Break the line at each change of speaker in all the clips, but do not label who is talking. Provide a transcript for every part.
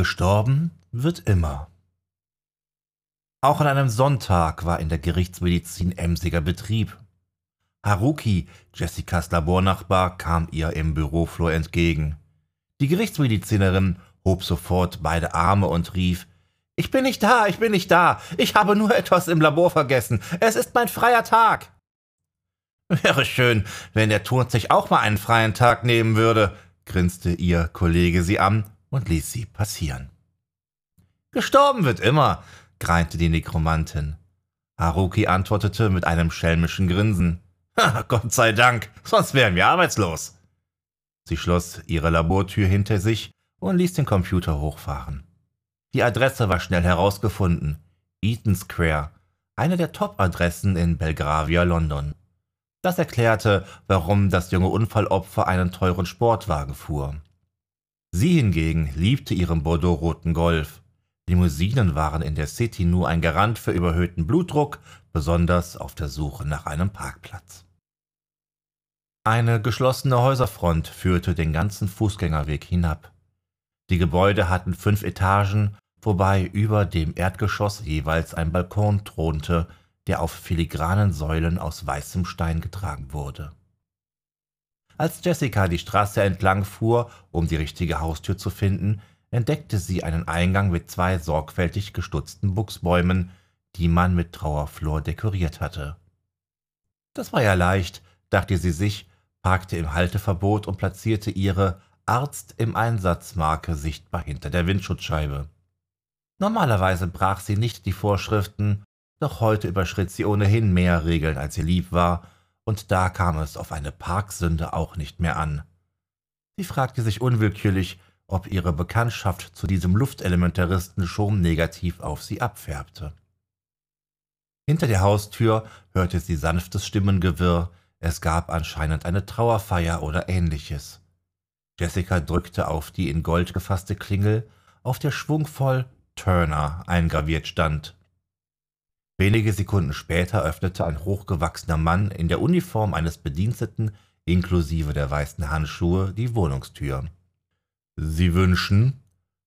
Gestorben wird immer. Auch an einem Sonntag war in der Gerichtsmedizin emsiger Betrieb. Haruki, Jessicas Labornachbar, kam ihr im Büroflur entgegen. Die Gerichtsmedizinerin hob sofort beide Arme und rief Ich bin nicht da, ich bin nicht da, ich habe nur etwas im Labor vergessen, es ist mein freier Tag. Wäre schön, wenn der Turn sich auch mal einen freien Tag nehmen würde, grinste ihr Kollege sie an und ließ sie passieren. Gestorben wird immer, greinte die Nekromantin. Haruki antwortete mit einem schelmischen Grinsen. Gott sei Dank, sonst wären wir arbeitslos. Sie schloss ihre Labortür hinter sich und ließ den Computer hochfahren. Die Adresse war schnell herausgefunden. Eaton Square, eine der Top-Adressen in Belgravia, London. Das erklärte, warum das junge Unfallopfer einen teuren Sportwagen fuhr. Sie hingegen liebte ihren bordeaux-roten Golf. Limousinen waren in der City nur ein Garant für überhöhten Blutdruck, besonders auf der Suche nach einem Parkplatz. Eine geschlossene Häuserfront führte den ganzen Fußgängerweg hinab. Die Gebäude hatten fünf Etagen, wobei über dem Erdgeschoss jeweils ein Balkon thronte, der auf filigranen Säulen aus weißem Stein getragen wurde. Als Jessica die Straße entlang fuhr, um die richtige Haustür zu finden, entdeckte sie einen Eingang mit zwei sorgfältig gestutzten Buchsbäumen, die man mit Trauerflor dekoriert hatte. Das war ja leicht, dachte sie sich, parkte im Halteverbot und platzierte ihre Arzt im Einsatzmarke sichtbar hinter der Windschutzscheibe. Normalerweise brach sie nicht die Vorschriften, doch heute überschritt sie ohnehin mehr Regeln, als ihr lieb war, und da kam es auf eine Parksünde auch nicht mehr an. Sie fragte sich unwillkürlich, ob ihre Bekanntschaft zu diesem Luftelementaristen schon negativ auf sie abfärbte. Hinter der Haustür hörte sie sanftes Stimmengewirr, es gab anscheinend eine Trauerfeier oder ähnliches. Jessica drückte auf die in Gold gefasste Klingel, auf der schwungvoll Turner eingraviert stand. Wenige Sekunden später öffnete ein hochgewachsener Mann in der Uniform eines Bediensteten inklusive der weißen Handschuhe die Wohnungstür. Sie wünschen?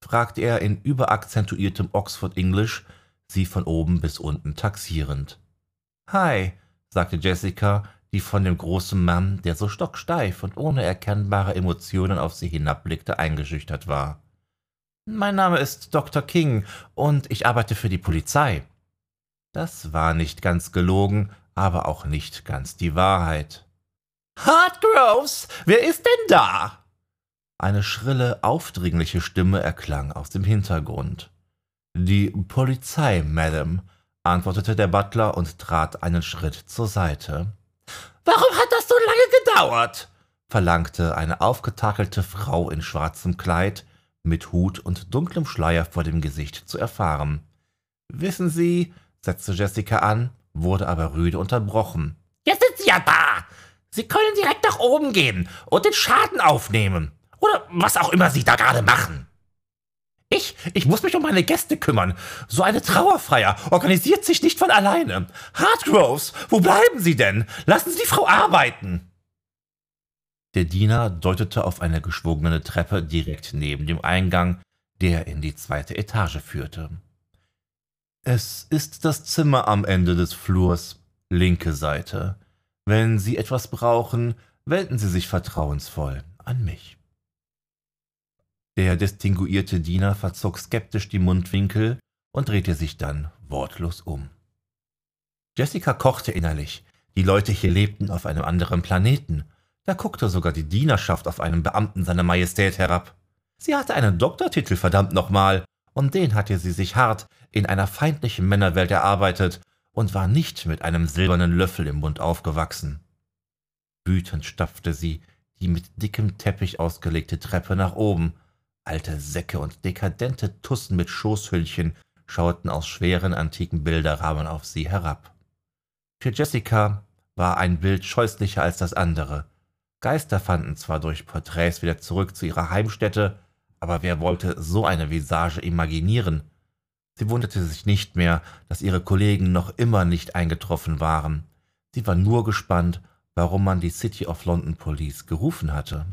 fragte er in überakzentuiertem Oxford English, sie von oben bis unten taxierend. Hi, sagte Jessica, die von dem großen Mann, der so stocksteif und ohne erkennbare Emotionen auf sie hinabblickte, eingeschüchtert war. Mein Name ist Dr. King und ich arbeite für die Polizei. Das war nicht ganz gelogen, aber auch nicht ganz die Wahrheit. Hartgroves, wer ist denn da? Eine schrille, aufdringliche Stimme erklang aus dem Hintergrund. Die Polizei, Madame, antwortete der Butler und trat einen Schritt zur Seite. Warum hat das so lange gedauert? verlangte eine aufgetakelte Frau in schwarzem Kleid, mit Hut und dunklem Schleier vor dem Gesicht zu erfahren. Wissen Sie, setzte Jessica an, wurde aber rüde unterbrochen. Jetzt sind Sie ja da! Sie können direkt nach oben gehen und den Schaden aufnehmen. Oder was auch immer Sie da gerade machen. Ich, ich muss mich um meine Gäste kümmern. So eine Trauerfeier organisiert sich nicht von alleine. Hartgroves, wo bleiben Sie denn? Lassen Sie die Frau arbeiten. Der Diener deutete auf eine geschwungene Treppe direkt neben dem Eingang, der in die zweite Etage führte. Es ist das Zimmer am Ende des Flurs, linke Seite. Wenn Sie etwas brauchen, wenden Sie sich vertrauensvoll an mich. Der distinguierte Diener verzog skeptisch die Mundwinkel und drehte sich dann wortlos um. Jessica kochte innerlich. Die Leute hier lebten auf einem anderen Planeten. Da guckte sogar die Dienerschaft auf einen Beamten seiner Majestät herab. Sie hatte einen Doktortitel, verdammt nochmal, und den hatte sie sich hart in einer feindlichen Männerwelt erarbeitet und war nicht mit einem silbernen Löffel im Mund aufgewachsen. Wütend stapfte sie die mit dickem Teppich ausgelegte Treppe nach oben. Alte Säcke und dekadente Tussen mit Schoßhüllchen schauten aus schweren antiken Bilderrahmen auf sie herab. Für Jessica war ein Bild scheußlicher als das andere. Geister fanden zwar durch Porträts wieder zurück zu ihrer Heimstätte, aber wer wollte so eine Visage imaginieren? Sie wunderte sich nicht mehr, dass ihre Kollegen noch immer nicht eingetroffen waren. Sie war nur gespannt, warum man die City of London Police gerufen hatte.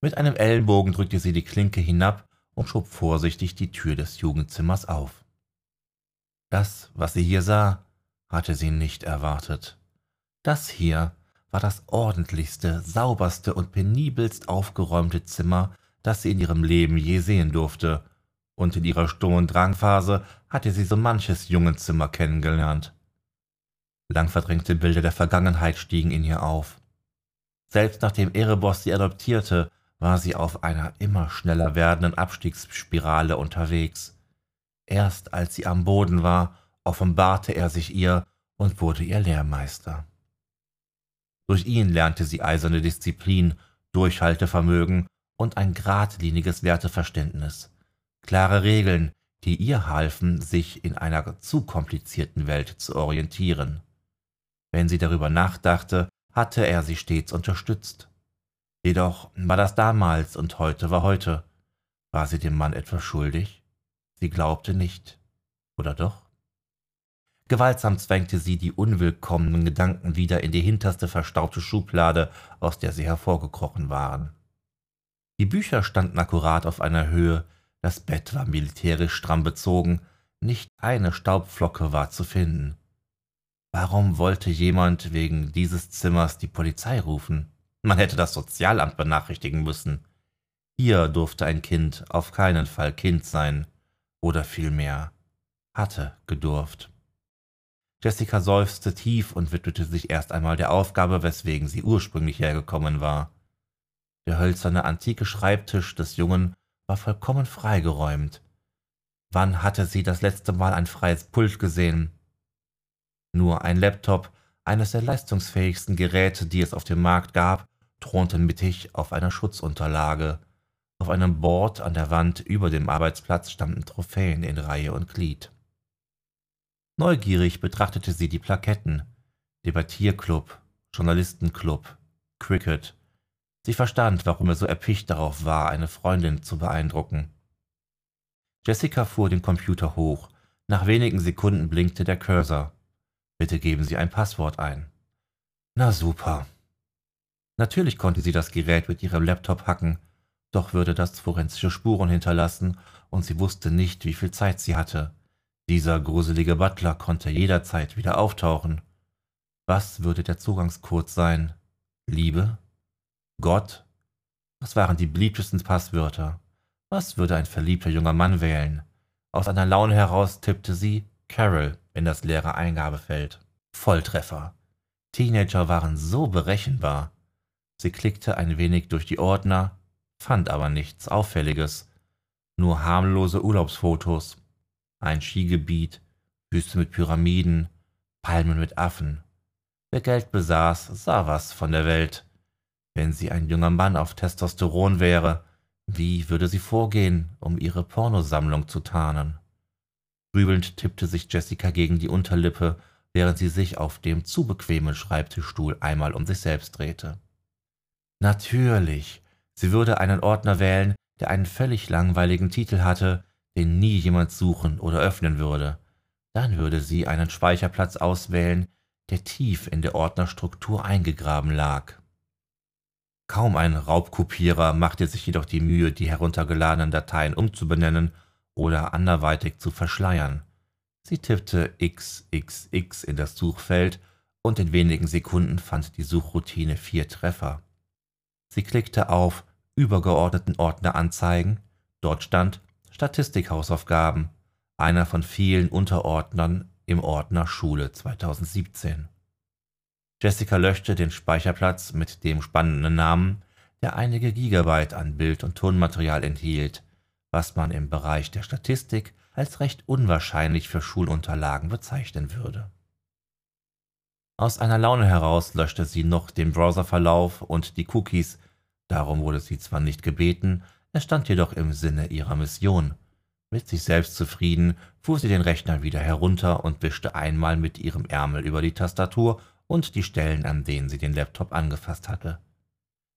Mit einem Ellenbogen drückte sie die Klinke hinab und schob vorsichtig die Tür des Jugendzimmers auf. Das, was sie hier sah, hatte sie nicht erwartet. Das hier war das ordentlichste, sauberste und penibelst aufgeräumte Zimmer, das sie in ihrem Leben je sehen durfte, und in ihrer Sturm- und Drangphase hatte sie so manches Jungenzimmer kennengelernt. Lang verdrängte Bilder der Vergangenheit stiegen in ihr auf. Selbst nachdem Erebos sie adoptierte, war sie auf einer immer schneller werdenden Abstiegsspirale unterwegs. Erst als sie am Boden war, offenbarte er sich ihr und wurde ihr Lehrmeister. Durch ihn lernte sie eiserne Disziplin, Durchhaltevermögen und ein geradliniges Werteverständnis. Klare Regeln, die ihr halfen, sich in einer zu komplizierten Welt zu orientieren. Wenn sie darüber nachdachte, hatte er sie stets unterstützt. Jedoch war das damals und heute war heute. War sie dem Mann etwas schuldig? Sie glaubte nicht. Oder doch? Gewaltsam zwängte sie die unwillkommenen Gedanken wieder in die hinterste verstaubte Schublade, aus der sie hervorgekrochen waren. Die Bücher standen akkurat auf einer Höhe, das Bett war militärisch stramm bezogen, nicht eine Staubflocke war zu finden. Warum wollte jemand wegen dieses Zimmers die Polizei rufen? Man hätte das Sozialamt benachrichtigen müssen. Hier durfte ein Kind auf keinen Fall Kind sein, oder vielmehr hatte gedurft. Jessica seufzte tief und widmete sich erst einmal der Aufgabe, weswegen sie ursprünglich hergekommen war. Der hölzerne antike Schreibtisch des Jungen war vollkommen freigeräumt. Wann hatte sie das letzte Mal ein freies Pult gesehen? Nur ein Laptop, eines der leistungsfähigsten Geräte, die es auf dem Markt gab, thronte mittig auf einer Schutzunterlage. Auf einem Board an der Wand über dem Arbeitsplatz standen Trophäen in Reihe und Glied. Neugierig betrachtete sie die Plaketten. Debattierclub, Journalistenclub, Cricket. Sie verstand, warum er so erpicht darauf war, eine Freundin zu beeindrucken. Jessica fuhr den Computer hoch. Nach wenigen Sekunden blinkte der Cursor. Bitte geben Sie ein Passwort ein. Na super. Natürlich konnte sie das Gerät mit ihrem Laptop hacken, doch würde das forensische Spuren hinterlassen und sie wusste nicht, wie viel Zeit sie hatte. Dieser gruselige Butler konnte jederzeit wieder auftauchen. Was würde der Zugangscode sein? Liebe? Gott? Was waren die beliebtesten Passwörter? Was würde ein verliebter junger Mann wählen? Aus einer Laune heraus tippte sie Carol in das leere Eingabefeld. Volltreffer. Teenager waren so berechenbar. Sie klickte ein wenig durch die Ordner, fand aber nichts Auffälliges. Nur harmlose Urlaubsfotos, ein Skigebiet, Wüste mit Pyramiden, Palmen mit Affen. Wer Geld besaß, sah was von der Welt. Wenn sie ein junger Mann auf Testosteron wäre, wie würde sie vorgehen, um ihre Pornosammlung zu tarnen? Grübelnd tippte sich Jessica gegen die Unterlippe, während sie sich auf dem zu bequemen Schreibtischstuhl einmal um sich selbst drehte. Natürlich, sie würde einen Ordner wählen, der einen völlig langweiligen Titel hatte, den nie jemand suchen oder öffnen würde. Dann würde sie einen Speicherplatz auswählen, der tief in der Ordnerstruktur eingegraben lag. Kaum ein Raubkopierer machte sich jedoch die Mühe, die heruntergeladenen Dateien umzubenennen oder anderweitig zu verschleiern. Sie tippte XXX in das Suchfeld und in wenigen Sekunden fand die Suchroutine vier Treffer. Sie klickte auf Übergeordneten Ordner anzeigen. Dort stand Statistikhausaufgaben, einer von vielen Unterordnern im Ordner Schule 2017. Jessica löschte den Speicherplatz mit dem spannenden Namen, der einige Gigabyte an Bild- und Tonmaterial enthielt, was man im Bereich der Statistik als recht unwahrscheinlich für Schulunterlagen bezeichnen würde. Aus einer Laune heraus löschte sie noch den Browserverlauf und die Cookies, darum wurde sie zwar nicht gebeten, es stand jedoch im Sinne ihrer Mission. Mit sich selbst zufrieden fuhr sie den Rechner wieder herunter und wischte einmal mit ihrem Ärmel über die Tastatur und die Stellen, an denen sie den Laptop angefasst hatte.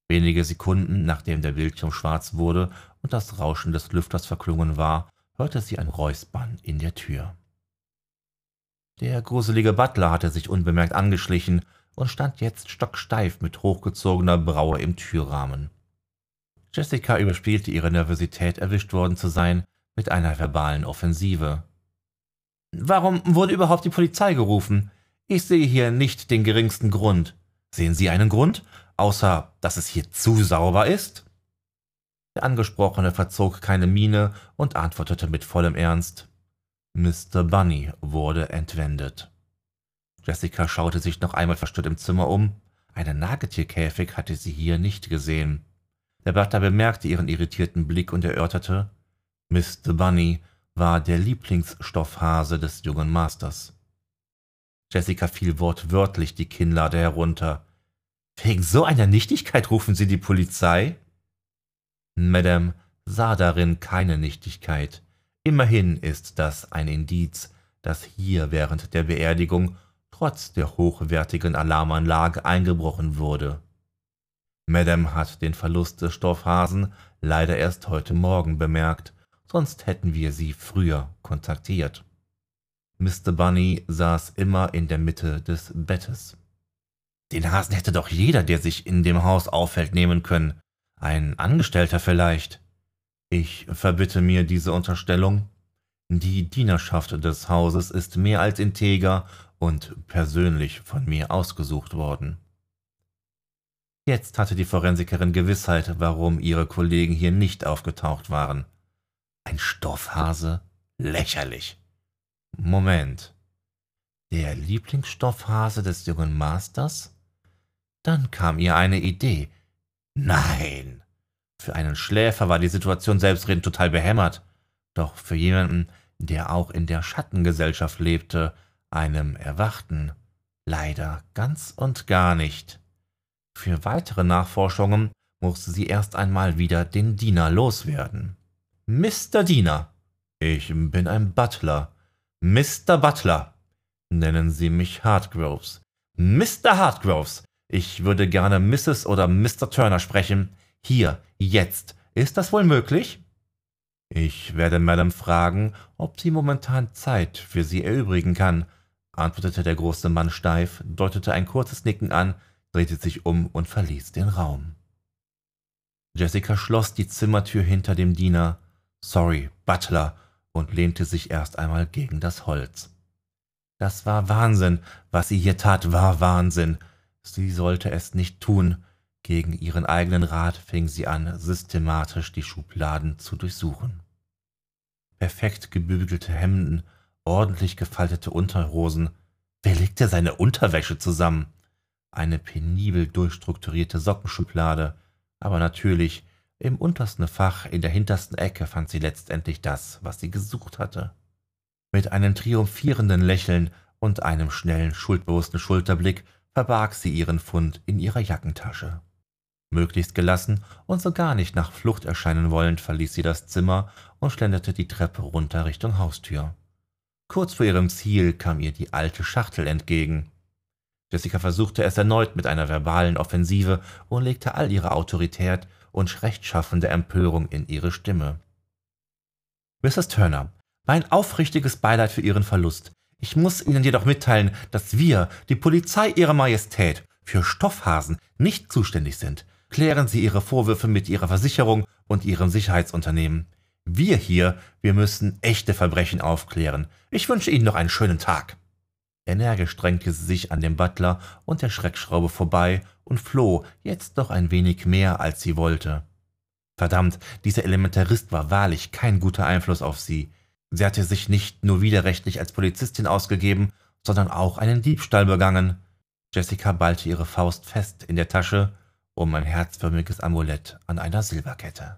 Wenige Sekunden nachdem der Bildschirm schwarz wurde und das Rauschen des Lüfters verklungen war, hörte sie ein Räuspern in der Tür. Der gruselige Butler hatte sich unbemerkt angeschlichen und stand jetzt stocksteif mit hochgezogener Braue im Türrahmen. Jessica überspielte ihre Nervosität, erwischt worden zu sein, mit einer verbalen Offensive. Warum wurde überhaupt die Polizei gerufen? Ich sehe hier nicht den geringsten Grund. Sehen Sie einen Grund, außer dass es hier zu sauber ist? Der Angesprochene verzog keine Miene und antwortete mit vollem Ernst. Mr. Bunny wurde entwendet. Jessica schaute sich noch einmal verstört im Zimmer um. Einen Nagetierkäfig hatte sie hier nicht gesehen. Der Butler bemerkte ihren irritierten Blick und erörterte, Mr. Bunny war der Lieblingsstoffhase des jungen Masters. Jessica fiel wortwörtlich die Kinnlade herunter. Wegen so einer Nichtigkeit rufen Sie die Polizei? Madame sah darin keine Nichtigkeit. Immerhin ist das ein Indiz, dass hier während der Beerdigung trotz der hochwertigen Alarmanlage eingebrochen wurde. Madame hat den Verlust des Stoffhasen leider erst heute Morgen bemerkt, sonst hätten wir sie früher kontaktiert. Mr. Bunny saß immer in der Mitte des Bettes. Den Hasen hätte doch jeder, der sich in dem Haus aufhält, nehmen können. Ein Angestellter vielleicht. Ich verbitte mir diese Unterstellung. Die Dienerschaft des Hauses ist mehr als integer und persönlich von mir ausgesucht worden. Jetzt hatte die Forensikerin Gewissheit, warum ihre Kollegen hier nicht aufgetaucht waren. Ein Stoffhase? Lächerlich. Moment. Der Lieblingsstoffhase des jungen Masters? Dann kam ihr eine Idee. Nein. Für einen Schläfer war die Situation selbstredend total behämmert. Doch für jemanden, der auch in der Schattengesellschaft lebte, einem Erwachten, leider ganz und gar nicht. Für weitere Nachforschungen musste sie erst einmal wieder den Diener loswerden. Mr. Diener. Ich bin ein Butler. Mr. Butler. Nennen Sie mich Hartgroves. Mr. Hartgroves. Ich würde gerne Mrs. oder Mr. Turner sprechen. Hier, jetzt. Ist das wohl möglich? Ich werde Madame fragen, ob sie momentan Zeit für Sie erübrigen kann, antwortete der große Mann steif, deutete ein kurzes Nicken an, drehte sich um und verließ den Raum. Jessica schloss die Zimmertür hinter dem Diener, sorry, Butler, und lehnte sich erst einmal gegen das Holz. Das war Wahnsinn, was sie hier tat, war Wahnsinn. Sie sollte es nicht tun. Gegen ihren eigenen Rat fing sie an, systematisch die Schubladen zu durchsuchen. Perfekt gebügelte Hemden, ordentlich gefaltete Unterhosen. Wer legte seine Unterwäsche zusammen? Eine penibel durchstrukturierte Sockenschublade, aber natürlich im untersten Fach in der hintersten Ecke fand sie letztendlich das, was sie gesucht hatte. Mit einem triumphierenden Lächeln und einem schnellen, schuldbewussten Schulterblick verbarg sie ihren Fund in ihrer Jackentasche. Möglichst gelassen und so gar nicht nach Flucht erscheinen wollend, verließ sie das Zimmer und schlenderte die Treppe runter Richtung Haustür. Kurz vor ihrem Ziel kam ihr die alte Schachtel entgegen. Jessica versuchte es erneut mit einer verbalen Offensive und legte all ihre Autorität und rechtschaffende Empörung in ihre Stimme. Mrs. Turner, mein aufrichtiges Beileid für Ihren Verlust. Ich muss Ihnen jedoch mitteilen, dass wir, die Polizei Ihrer Majestät, für Stoffhasen nicht zuständig sind. Klären Sie Ihre Vorwürfe mit Ihrer Versicherung und Ihrem Sicherheitsunternehmen. Wir hier, wir müssen echte Verbrechen aufklären. Ich wünsche Ihnen noch einen schönen Tag. Energisch drängte sie sich an dem Butler und der Schreckschraube vorbei und floh jetzt noch ein wenig mehr, als sie wollte. Verdammt, dieser Elementarist war wahrlich kein guter Einfluss auf sie. Sie hatte sich nicht nur widerrechtlich als Polizistin ausgegeben, sondern auch einen Diebstahl begangen. Jessica ballte ihre Faust fest in der Tasche um ein herzförmiges Amulett an einer Silberkette.